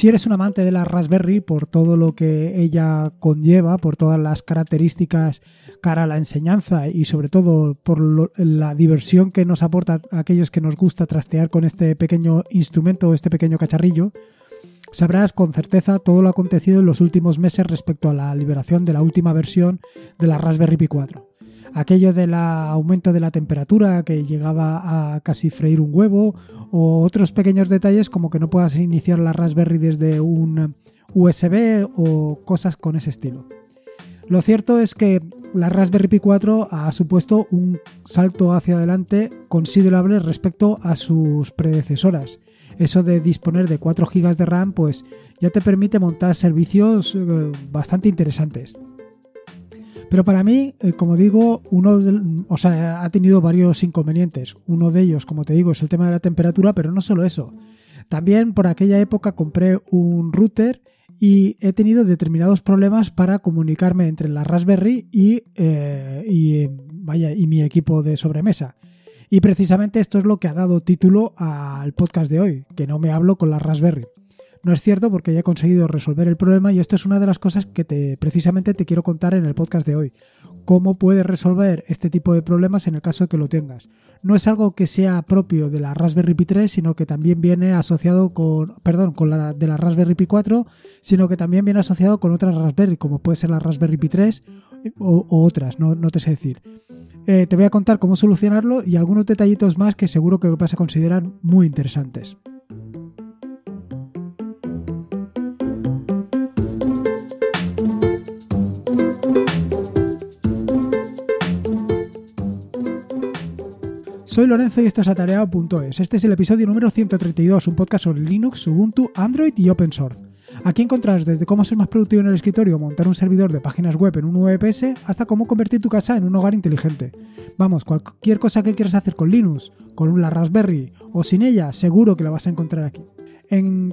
Si eres un amante de la Raspberry por todo lo que ella conlleva, por todas las características cara a la enseñanza y sobre todo por la diversión que nos aporta a aquellos que nos gusta trastear con este pequeño instrumento, este pequeño cacharrillo, sabrás con certeza todo lo acontecido en los últimos meses respecto a la liberación de la última versión de la Raspberry Pi 4 aquello del aumento de la temperatura que llegaba a casi freír un huevo o otros pequeños detalles como que no puedas iniciar la Raspberry desde un USB o cosas con ese estilo. Lo cierto es que la Raspberry Pi 4 ha supuesto un salto hacia adelante considerable respecto a sus predecesoras. Eso de disponer de 4 GB de RAM pues ya te permite montar servicios eh, bastante interesantes. Pero para mí, eh, como digo, uno o sea, ha tenido varios inconvenientes. Uno de ellos, como te digo, es el tema de la temperatura, pero no solo eso. También por aquella época compré un router y he tenido determinados problemas para comunicarme entre la Raspberry y, eh, vaya, y mi equipo de sobremesa. Y precisamente esto es lo que ha dado título al podcast de hoy, que no me hablo con la Raspberry. No es cierto porque ya he conseguido resolver el problema y esto es una de las cosas que te, precisamente te quiero contar en el podcast de hoy. Cómo puedes resolver este tipo de problemas en el caso de que lo tengas. No es algo que sea propio de la Raspberry Pi 3, sino que también viene asociado con, perdón, con la de la Raspberry Pi 4, sino que también viene asociado con otras Raspberry, como puede ser la Raspberry Pi 3 o, otras, no, no, te sé decir. Eh, te voy a contar cómo solucionarlo y algunos detallitos más que seguro que vas a considerar muy interesantes. Soy Lorenzo y esto es atareado.es. Este es el episodio número 132, un podcast sobre Linux, Ubuntu, Android y Open Source. Aquí encontrarás desde cómo ser más productivo en el escritorio montar un servidor de páginas web en un VPS hasta cómo convertir tu casa en un hogar inteligente. Vamos, cualquier cosa que quieras hacer con Linux, con la Raspberry o sin ella, seguro que la vas a encontrar aquí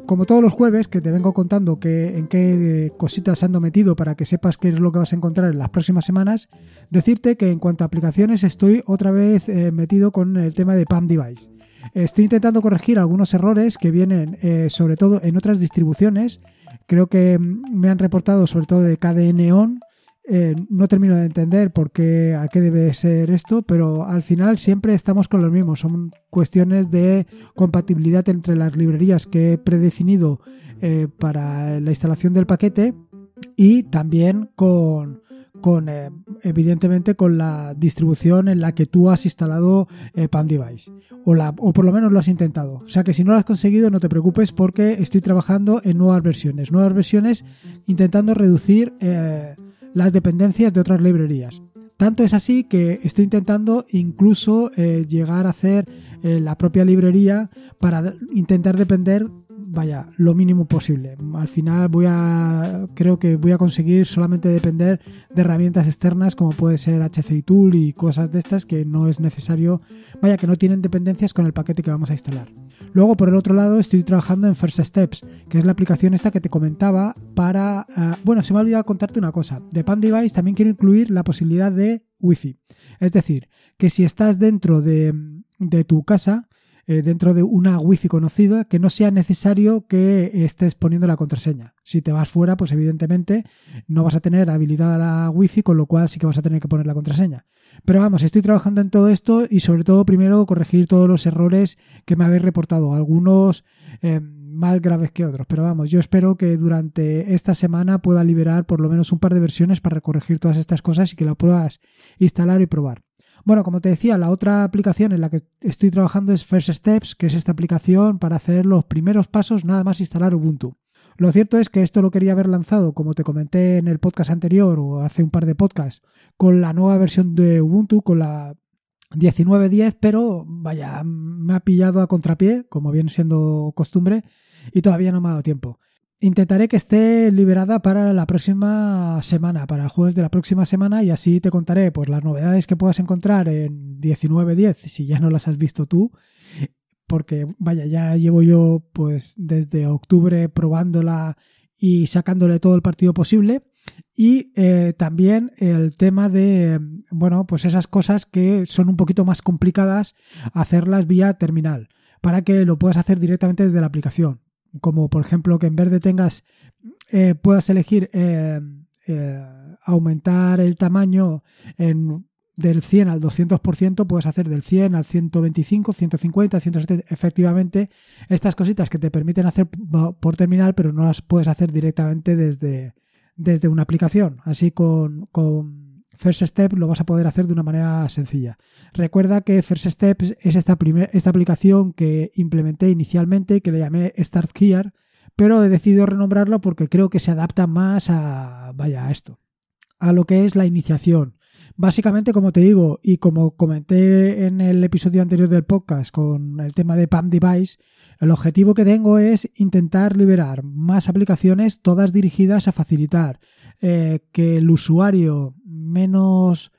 como todos los jueves, que te vengo contando que, en qué cositas ando metido para que sepas qué es lo que vas a encontrar en las próximas semanas, decirte que en cuanto a aplicaciones estoy otra vez eh, metido con el tema de PAM Device. Estoy intentando corregir algunos errores que vienen eh, sobre todo en otras distribuciones. Creo que mm, me han reportado sobre todo de KDN On eh, no termino de entender por qué, a qué debe ser esto, pero al final siempre estamos con los mismos. Son cuestiones de compatibilidad entre las librerías que he predefinido eh, para la instalación del paquete y también con, con eh, evidentemente con la distribución en la que tú has instalado eh, Device o, la, o por lo menos lo has intentado. O sea que si no lo has conseguido no te preocupes porque estoy trabajando en nuevas versiones, nuevas versiones intentando reducir las dependencias de otras librerías. Tanto es así que estoy intentando incluso eh, llegar a hacer eh, la propia librería para intentar depender vaya, lo mínimo posible. Al final voy a, creo que voy a conseguir solamente depender de herramientas externas como puede ser HCI Tool y cosas de estas que no es necesario, vaya, que no tienen dependencias con el paquete que vamos a instalar. Luego, por el otro lado, estoy trabajando en First Steps, que es la aplicación esta que te comentaba para, eh, bueno, se me ha olvidado contarte una cosa. De Pan Device también quiero incluir la posibilidad de Wi-Fi. Es decir, que si estás dentro de, de tu casa, eh, dentro de una wifi conocida que no sea necesario que estés poniendo la contraseña. Si te vas fuera, pues evidentemente no vas a tener habilitada la wifi, con lo cual sí que vas a tener que poner la contraseña. Pero vamos, estoy trabajando en todo esto y sobre todo primero corregir todos los errores que me habéis reportado, algunos eh, más graves que otros. Pero vamos, yo espero que durante esta semana pueda liberar por lo menos un par de versiones para corregir todas estas cosas y que la puedas instalar y probar. Bueno, como te decía, la otra aplicación en la que estoy trabajando es First Steps, que es esta aplicación para hacer los primeros pasos nada más instalar Ubuntu. Lo cierto es que esto lo quería haber lanzado, como te comenté en el podcast anterior o hace un par de podcasts, con la nueva versión de Ubuntu, con la 19.10, pero vaya, me ha pillado a contrapié, como viene siendo costumbre, y todavía no me ha dado tiempo. Intentaré que esté liberada para la próxima semana, para el jueves de la próxima semana, y así te contaré pues, las novedades que puedas encontrar en 19.10, si ya no las has visto tú, porque vaya, ya llevo yo pues desde octubre probándola y sacándole todo el partido posible. Y eh, también el tema de, bueno, pues esas cosas que son un poquito más complicadas hacerlas vía terminal, para que lo puedas hacer directamente desde la aplicación como por ejemplo que en vez de tengas, eh, puedas elegir eh, aumentar el tamaño en, del 100 al 200%, puedes hacer del 100 al 125, 150, 170. Efectivamente, estas cositas que te permiten hacer por terminal, pero no las puedes hacer directamente desde, desde una aplicación. Así con First Step lo vas a poder hacer de una manera sencilla. Recuerda que First Step es esta, primer, esta aplicación que implementé inicialmente que le llamé Start Here, pero he decidido renombrarlo porque creo que se adapta más a, vaya, a esto, a lo que es la iniciación. Básicamente, como te digo, y como comenté en el episodio anterior del podcast con el tema de PAM Device, el objetivo que tengo es intentar liberar más aplicaciones, todas dirigidas a facilitar eh, que el usuario menos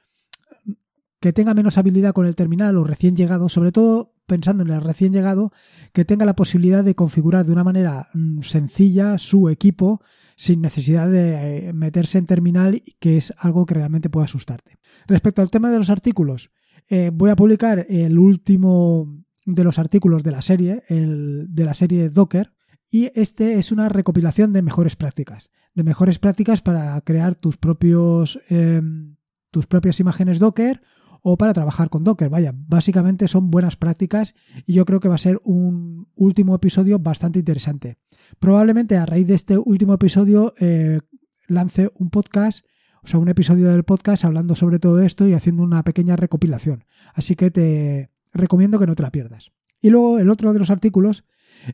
que tenga menos habilidad con el terminal o recién llegado, sobre todo pensando en el recién llegado, que tenga la posibilidad de configurar de una manera mm, sencilla su equipo sin necesidad de eh, meterse en terminal, que es algo que realmente puede asustarte. Respecto al tema de los artículos, eh, voy a publicar el último de los artículos de la serie, el de la serie Docker, y este es una recopilación de mejores prácticas, de mejores prácticas para crear tus propios em, tus propias imágenes Docker o para trabajar con Docker. Vaya, básicamente son buenas prácticas y yo creo que va a ser un último episodio bastante interesante. Probablemente a raíz de este último episodio eh, lance un podcast o sea, un episodio del podcast hablando sobre todo esto y haciendo una pequeña recopilación. Así que te recomiendo que no te la pierdas. Y luego el otro de los artículos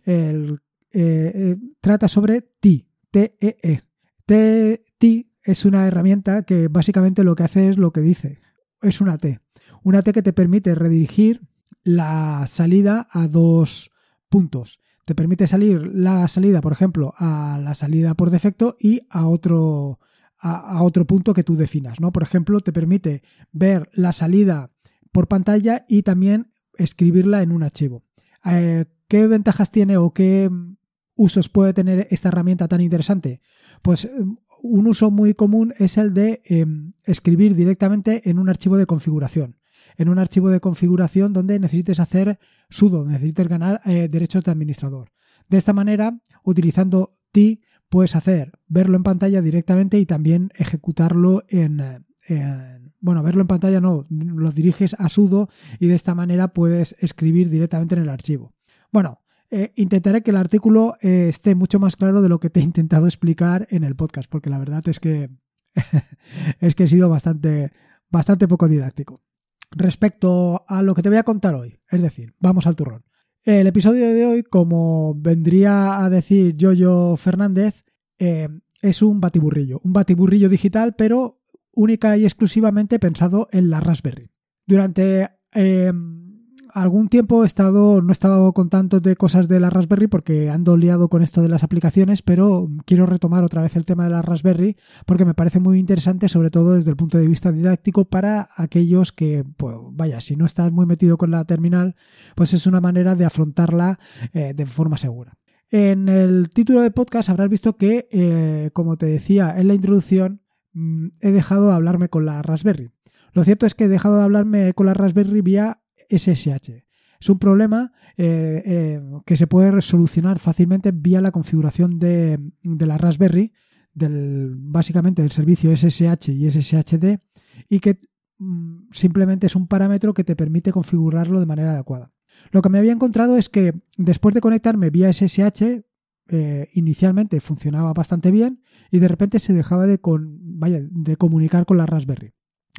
eh, eh, trata sobre TI, T-E-E. T es una herramienta que básicamente lo que hace es lo que dice. Es una T. Una T que te permite redirigir la salida a dos puntos. Te permite salir la salida, por ejemplo, a la salida por defecto y a otro, a, otro punto que tú definas, ¿no? Por ejemplo, te permite ver la salida por pantalla y también escribirla en un archivo. Eh, ¿Qué ventajas tiene o qué usos puede tener esta herramienta tan interesante? Pues em, un uso muy común es el de em, escribir directamente en un archivo de configuración. En un archivo de configuración donde necesites hacer sudo, necesites ganar eh, derechos de administrador. De esta manera, utilizando ti, puedes hacer verlo en pantalla directamente y también ejecutarlo en, bueno, verlo en pantalla no, lo diriges a sudo y de esta manera puedes escribir directamente en el archivo. Bueno, eh, intentaré que el artículo eh, esté mucho más claro de lo que te he intentado explicar en el podcast, porque la verdad es que es que he sido bastante, bastante poco didáctico. Respecto a lo que te voy a contar hoy, es decir, vamos al turrón. El episodio de hoy, como vendría a decir Yoyo Fernández, eh, es un batiburrillo, un batiburrillo digital, pero única y exclusivamente pensado en la Raspberry. Durante eh, algún tiempo he estado, no he estado con tanto de cosas de la Raspberry porque ando liado con esto de las aplicaciones, pero quiero retomar otra vez el tema de la Raspberry porque me parece muy interesante, sobre todo desde el punto de vista didáctico, para aquellos que, pues vaya, si no estás muy metido con la terminal, pues es una manera de afrontarla eh, de forma segura. En el título del podcast habrás visto que, eh, como te decía en la introducción, mm, he dejado de hablarme con la Raspberry. Lo cierto es que he dejado de hablarme con la Raspberry vía SSH. Es un problema eh, eh, que se puede solucionar fácilmente vía la configuración de, la Raspberry, básicamente del servicio SSH y SSHD, y que mm, simplemente es un parámetro que te permite configurarlo de manera adecuada. Lo que me había encontrado es que después de conectarme vía SSH, eh, inicialmente funcionaba bastante bien y de repente se dejaba de, de comunicar con la Raspberry.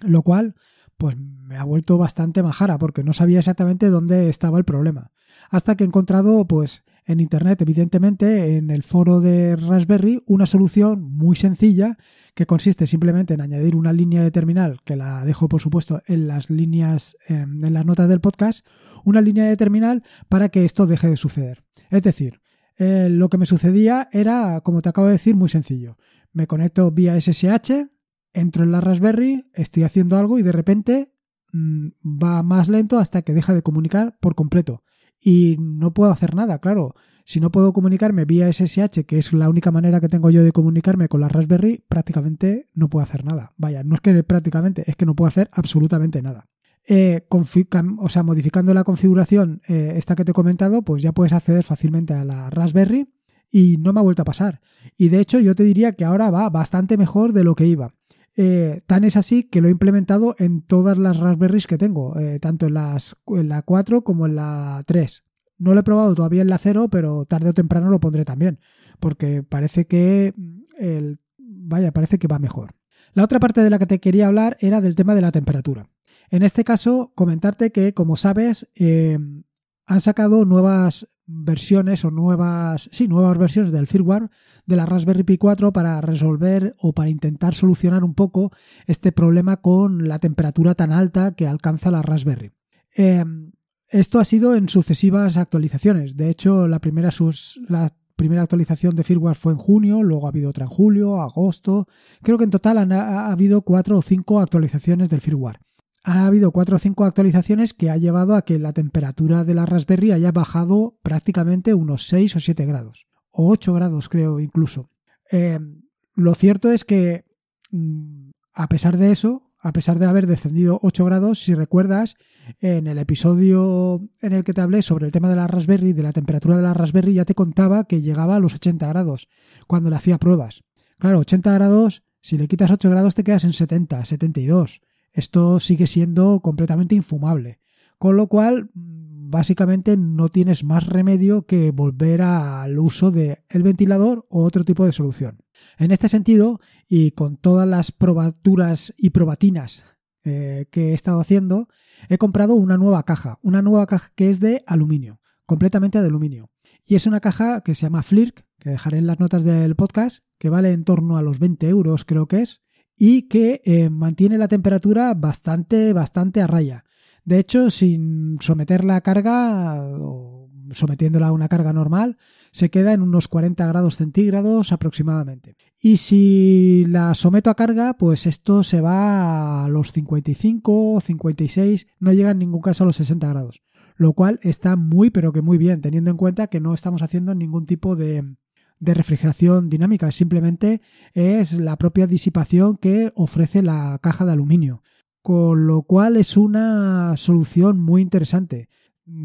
Lo cual pues me ha vuelto bastante majara porque no sabía exactamente dónde estaba el problema. Hasta que he encontrado, pues, en internet, evidentemente, en el foro de Raspberry, una solución muy sencilla que consiste simplemente en añadir una línea de terminal, que la dejo, por supuesto, en las líneas, em, en las notas del podcast, una línea de terminal para que esto deje de suceder. Es decir, eh, lo que me sucedía era, como te acabo de decir, muy sencillo. Me conecto vía SSH, entro en la Raspberry, estoy haciendo algo y de repente mm, va más lento hasta que deja de comunicar por completo. Y no puedo hacer nada, claro. Si no puedo comunicarme vía SSH, que es la única manera que tengo yo de comunicarme con la Raspberry, prácticamente no puedo hacer nada. Vaya, no es que prácticamente, es que no puedo hacer absolutamente nada. Eh, o sea, modificando la configuración, eh, esta que te he comentado, pues ya puedes acceder fácilmente a la Raspberry y no me ha vuelto a pasar. Y de hecho yo te diría que ahora va bastante mejor de lo que iba. Eh, tan es así que lo he implementado en todas las Raspberries que tengo, eh, tanto en, las, la 4 como en la 3. No lo he probado todavía en la 0, pero tarde o temprano lo pondré también, porque parece que el, vaya, parece que va mejor. La otra parte de la que te quería hablar era del tema de la temperatura. En este caso, comentarte que, como sabes, eh, han sacado nuevas versiones o nuevas, sí, nuevas versiones del firmware de la Raspberry Pi 4 para resolver o para intentar solucionar un poco este problema con la temperatura tan alta que alcanza la Raspberry. Em, esto ha sido en sucesivas actualizaciones. De hecho, la primera, la primera actualización de firmware fue en junio, luego ha habido otra en julio, agosto. Creo que en total ha habido cuatro o cinco actualizaciones del firmware ha habido cuatro o cinco actualizaciones que ha llevado a que la temperatura de la Raspberry haya bajado prácticamente unos 6 o 7 grados, o 8 grados creo incluso. Eh, lo cierto es que mm, a pesar de eso, a pesar de haber descendido 8 grados, si recuerdas, en el episodio en el que te hablé sobre el tema de la Raspberry, de la temperatura de la Raspberry, ya te contaba que llegaba a los 80 grados cuando le hacía pruebas. Claro, 80 grados, si le quitas 8 grados te quedas en 70, 72 esto sigue siendo completamente infumable. Con lo cual, básicamente no tienes más remedio que volver al uso del el ventilador o otro tipo de solución. En este sentido, y con todas las probaturas y probatinas eh, que he estado haciendo, he comprado una nueva caja, una nueva caja que es de aluminio, completamente de aluminio. Y es una caja que se llama Flirk, que dejaré en las notas del podcast, que vale en torno a los 20 euros creo que es, y que eh, mantiene la temperatura bastante, bastante a raya. De hecho, sin someterla a carga o sometiéndola a una carga normal, se queda en unos 40 grados centígrados aproximadamente. Y si la someto a carga, pues esto se va a los 55, 56, no llega en ningún caso a los 60 grados. Lo cual está muy, pero que muy bien, teniendo en cuenta que no estamos haciendo ningún tipo de, de refrigeración dinámica, simplemente es la propia disipación que ofrece la caja de aluminio, con lo cual es una solución muy interesante.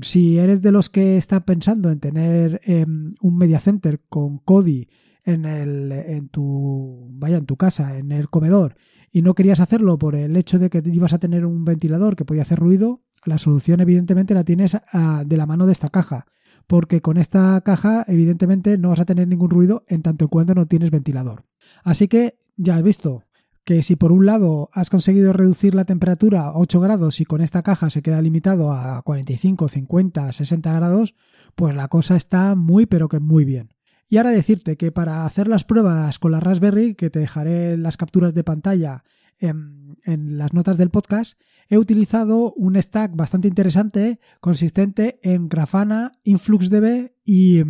Si eres de los que están pensando en tener em, un media center con Kodi en, el, en tu vaya en tu casa, en el comedor, y no querías hacerlo por el hecho de que ibas a tener un ventilador que podía hacer ruido, la solución evidentemente la tienes ah, de la mano de esta caja porque con esta caja evidentemente no vas a tener ningún ruido en tanto en cuanto no tienes ventilador. Así que ya has visto que si por un lado has conseguido reducir la temperatura a 8 grados y con esta caja se queda limitado a 45, 50, 60 grados, pues la cosa está muy pero que muy bien. Y ahora decirte que para hacer las pruebas con la Raspberry, que te dejaré las capturas de pantalla en, las notas del podcast, he utilizado un stack bastante interesante consistente en Grafana, InfluxDB y,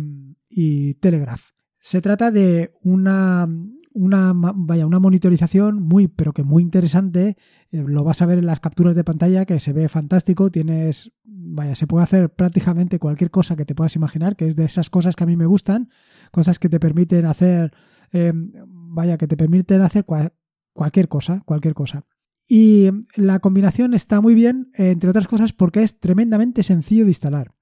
y Telegraph. Se trata de una, una, vaya, una monitorización muy, pero que muy interesante. Eh, lo vas a ver en las capturas de pantalla, que se ve fantástico. Tienes, vaya, se puede hacer prácticamente cualquier cosa que te puedas imaginar, que es de esas cosas que a mí me gustan, cosas que te permiten hacer, eh, vaya, que te permiten hacer cualquier cosa, cualquier cosa. Y la combinación está muy bien, entre otras cosas, porque es tremendamente sencillo de instalar.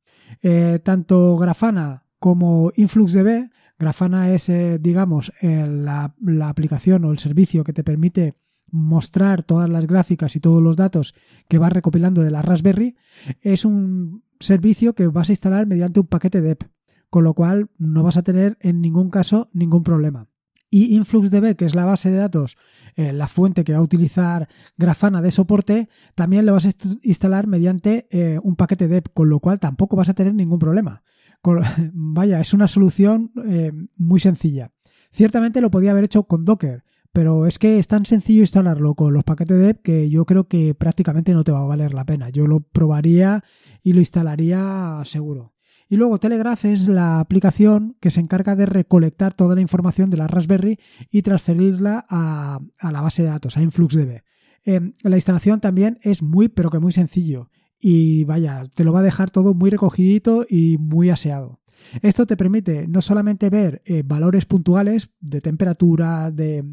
Eh, tanto Grafana como InfluxDB, Grafana es, eh, digamos, la, aplicación o el servicio que te permite mostrar todas las gráficas y todos los datos que vas recopilando de la Raspberry, es un servicio que vas a instalar mediante un paquete DEP, con lo cual no vas a tener en ningún caso ningún problema. Y InfluxDB, que es la base de datos eh, la fuente que va a utilizar Grafana de soporte, también lo vas a instalar mediante eh, un paquete DEP, con lo cual tampoco vas a tener ningún problema. vaya, es una solución eh, muy sencilla. Ciertamente lo podía haber hecho con Docker, pero es que es tan sencillo instalarlo con los paquetes DEP que yo creo que prácticamente no te va a valer la pena. Yo lo probaría y lo instalaría seguro. Y luego Telegraph es la aplicación que se encarga de recolectar toda la información de la Raspberry y transferirla a, la base de datos, a InfluxDB. Em, la instalación también es muy, pero que muy sencillo. Y vaya, te lo va a dejar todo muy recogidito y muy aseado. Esto te permite no solamente ver eh, valores puntuales de temperatura, de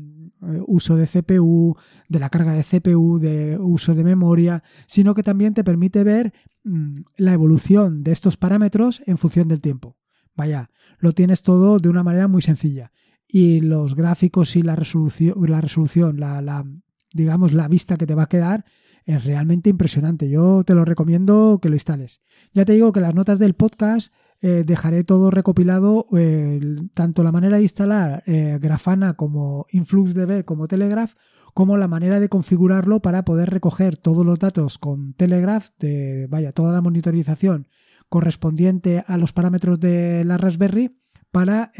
uso de CPU, de la carga de CPU, de uso de memoria, sino que también te permite ver mm, la evolución de estos parámetros en función del tiempo. vaya, lo tienes todo de una manera muy sencilla. Y los gráficos y la resolución, la resolución, la digamos, la vista que te va a quedar es realmente impresionante. Yo te lo recomiendo que lo instales. Ya te digo que las notas del podcast eh, dejaré todo recopilado, eh, tanto la manera de instalar eh, Grafana como InfluxDB como Telegraph, como la manera de configurarlo para poder recoger todos los datos con Telegraph, de, vaya, toda la monitorización correspondiente a los parámetros de la Raspberry para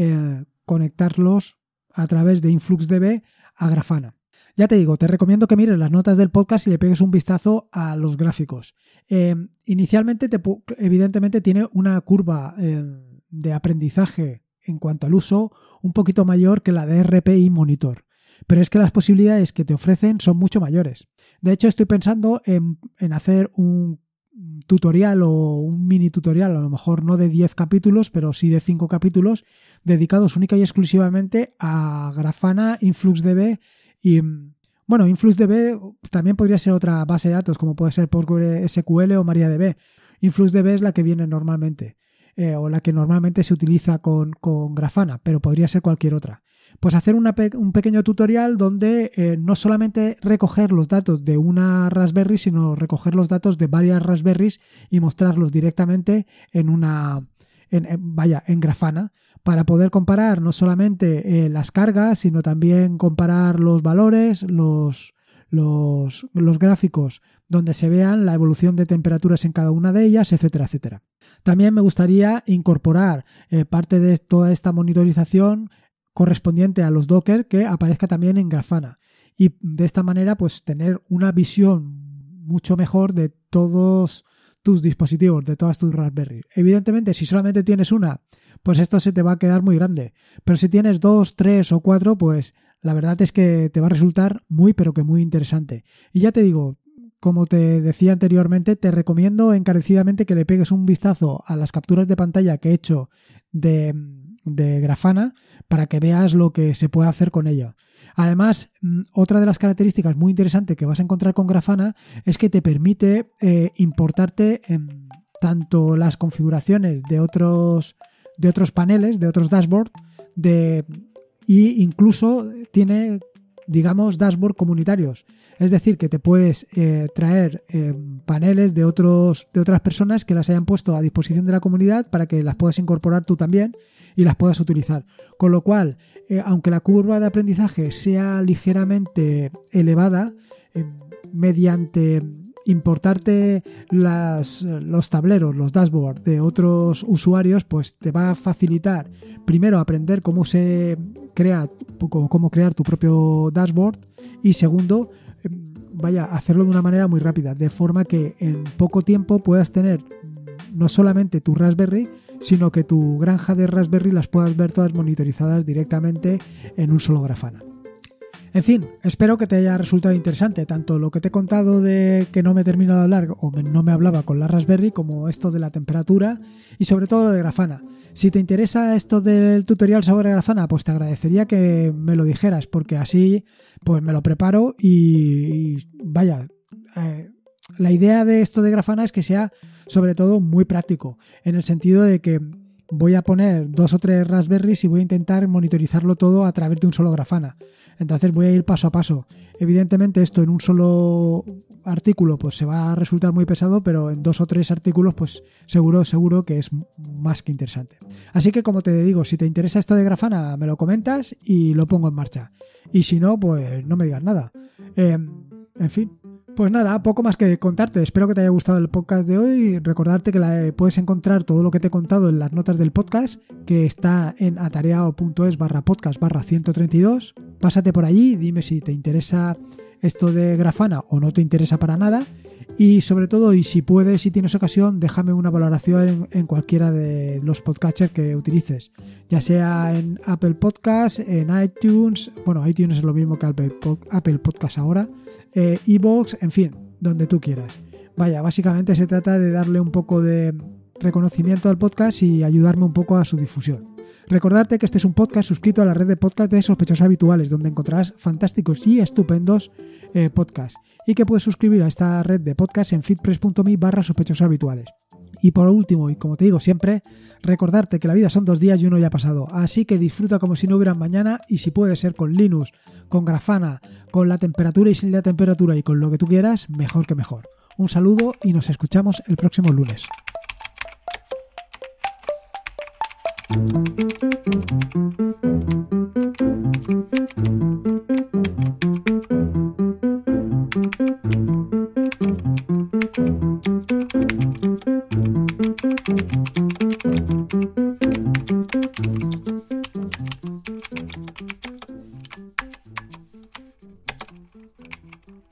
conectarlos a través de InfluxDB a Grafana. Ya te digo, te recomiendo que mires las notas del podcast y le pegues un vistazo a los gráficos. Eh, inicialmente, te, evidentemente, tiene una curva eh, de aprendizaje en cuanto al uso un poquito mayor que la de RPI Monitor. Pero es que las posibilidades que te ofrecen son mucho mayores. De hecho, estoy pensando en, en hacer un tutorial o un mini tutorial, a lo mejor no de 10 capítulos, pero sí de 5 capítulos, dedicados única y exclusivamente a Grafana, InfluxDB y bueno, InfluxDB también podría ser otra base de datos, como puede ser PostgreSQL o MariaDB. InfluxDB es la que viene normalmente, eh, o la que normalmente se utiliza con, Grafana, pero podría ser cualquier otra. Pues hacer un pequeño tutorial donde eh, no solamente recoger los datos de una Raspberry, sino recoger los datos de varias Raspberries y mostrarlos directamente en una, vaya, en Grafana, para poder comparar no solamente eh, las cargas, sino también comparar los valores, los, los, gráficos donde se vean la evolución de temperaturas en cada una de ellas, etcétera, etcétera. También me gustaría incorporar eh, parte de toda esta monitorización correspondiente a los Docker que aparezca también en Grafana y de esta manera pues tener una visión mucho mejor de todos tus dispositivos, de todas tus Raspberry. Evidentemente, si solamente tienes una, pues esto se te va a quedar muy grande. Pero si tienes dos, tres o cuatro, pues la verdad es que te va a resultar muy, pero que muy interesante. Y ya te digo, como te decía anteriormente, te recomiendo encarecidamente que le pegues un vistazo a las capturas de pantalla que he hecho de, de Grafana para que veas lo que se puede hacer con ella. Además, mm, otra de las características muy interesantes que vas a encontrar con Grafana es que te permite eh, importarte tanto las configuraciones de otros, de otros paneles, de otros dashboards, de, y incluso tiene digamos, dashboard comunitarios. Es decir, que te puedes eh, traer eh, paneles de, otros, de otras personas que las hayan puesto a disposición de la comunidad para que las puedas incorporar tú también y las puedas utilizar. Con lo cual, eh, aunque la curva de aprendizaje sea ligeramente elevada, mediante importarte los tableros, los dashboards de otros usuarios, pues te va a facilitar primero aprender cómo se crea, cómo crear tu propio dashboard y segundo, em, vaya, hacerlo de una manera muy rápida, de forma que en poco tiempo puedas tener no solamente tu Raspberry, sino que tu granja de Raspberry las puedas ver todas monitorizadas directamente en un solo grafana. En fin, espero que te haya resultado interesante tanto lo que te he contado de que no me he terminado de hablar o no me hablaba con la Raspberry como esto de la temperatura y sobre todo lo de Grafana. Si te interesa esto del tutorial sobre Grafana, pues te agradecería que me lo dijeras porque así pues me lo preparo y, vaya, eh, la idea de esto de Grafana es que sea sobre todo muy práctico en el sentido de que voy a poner dos o tres Raspberries y voy a intentar monitorizarlo todo a través de un solo Grafana. Entonces voy a ir paso a paso. Evidentemente esto en un solo artículo pues se va a resultar muy pesado, pero en dos o tres artículos pues seguro, seguro que es más que interesante. Así que como te digo, si te interesa esto de Grafana, me lo comentas y lo pongo en marcha. Y si no, pues no me digas nada. Em, en fin, pues nada, poco más que contarte. Espero que te haya gustado el podcast de hoy. Recordarte que la, puedes encontrar todo lo que te he contado en las notas del podcast, que está en atareado.es barra podcast barra 132. Pásate por allí, dime si te interesa esto de Grafana o no te interesa para nada. Y sobre todo, y si puedes, si tienes ocasión, déjame una valoración en, cualquiera de los podcatchers que utilices, ya sea en Apple Podcasts, en iTunes, bueno, iTunes es lo mismo que Apple, Apple Podcasts ahora, eh, Evox, en fin, donde tú quieras. Vaya, básicamente se trata de darle un poco de reconocimiento al podcast y ayudarme un poco a su difusión. Recordarte que este es un podcast suscrito a la red de podcast de sospechosos habituales, donde encontrarás fantásticos y estupendos eh, podcasts, y que puedes suscribir a esta red de podcast en fitpress.me barra sospechosos habituales. Y por último, y como te digo siempre, recordarte que la vida son dos días y uno ya ha pasado. Así que disfruta como si no hubiera mañana y si puede ser con Linux, con Grafana, con la temperatura y sin la temperatura y con lo que tú quieras, mejor que mejor. Un saludo y nos escuchamos el próximo lunes. Música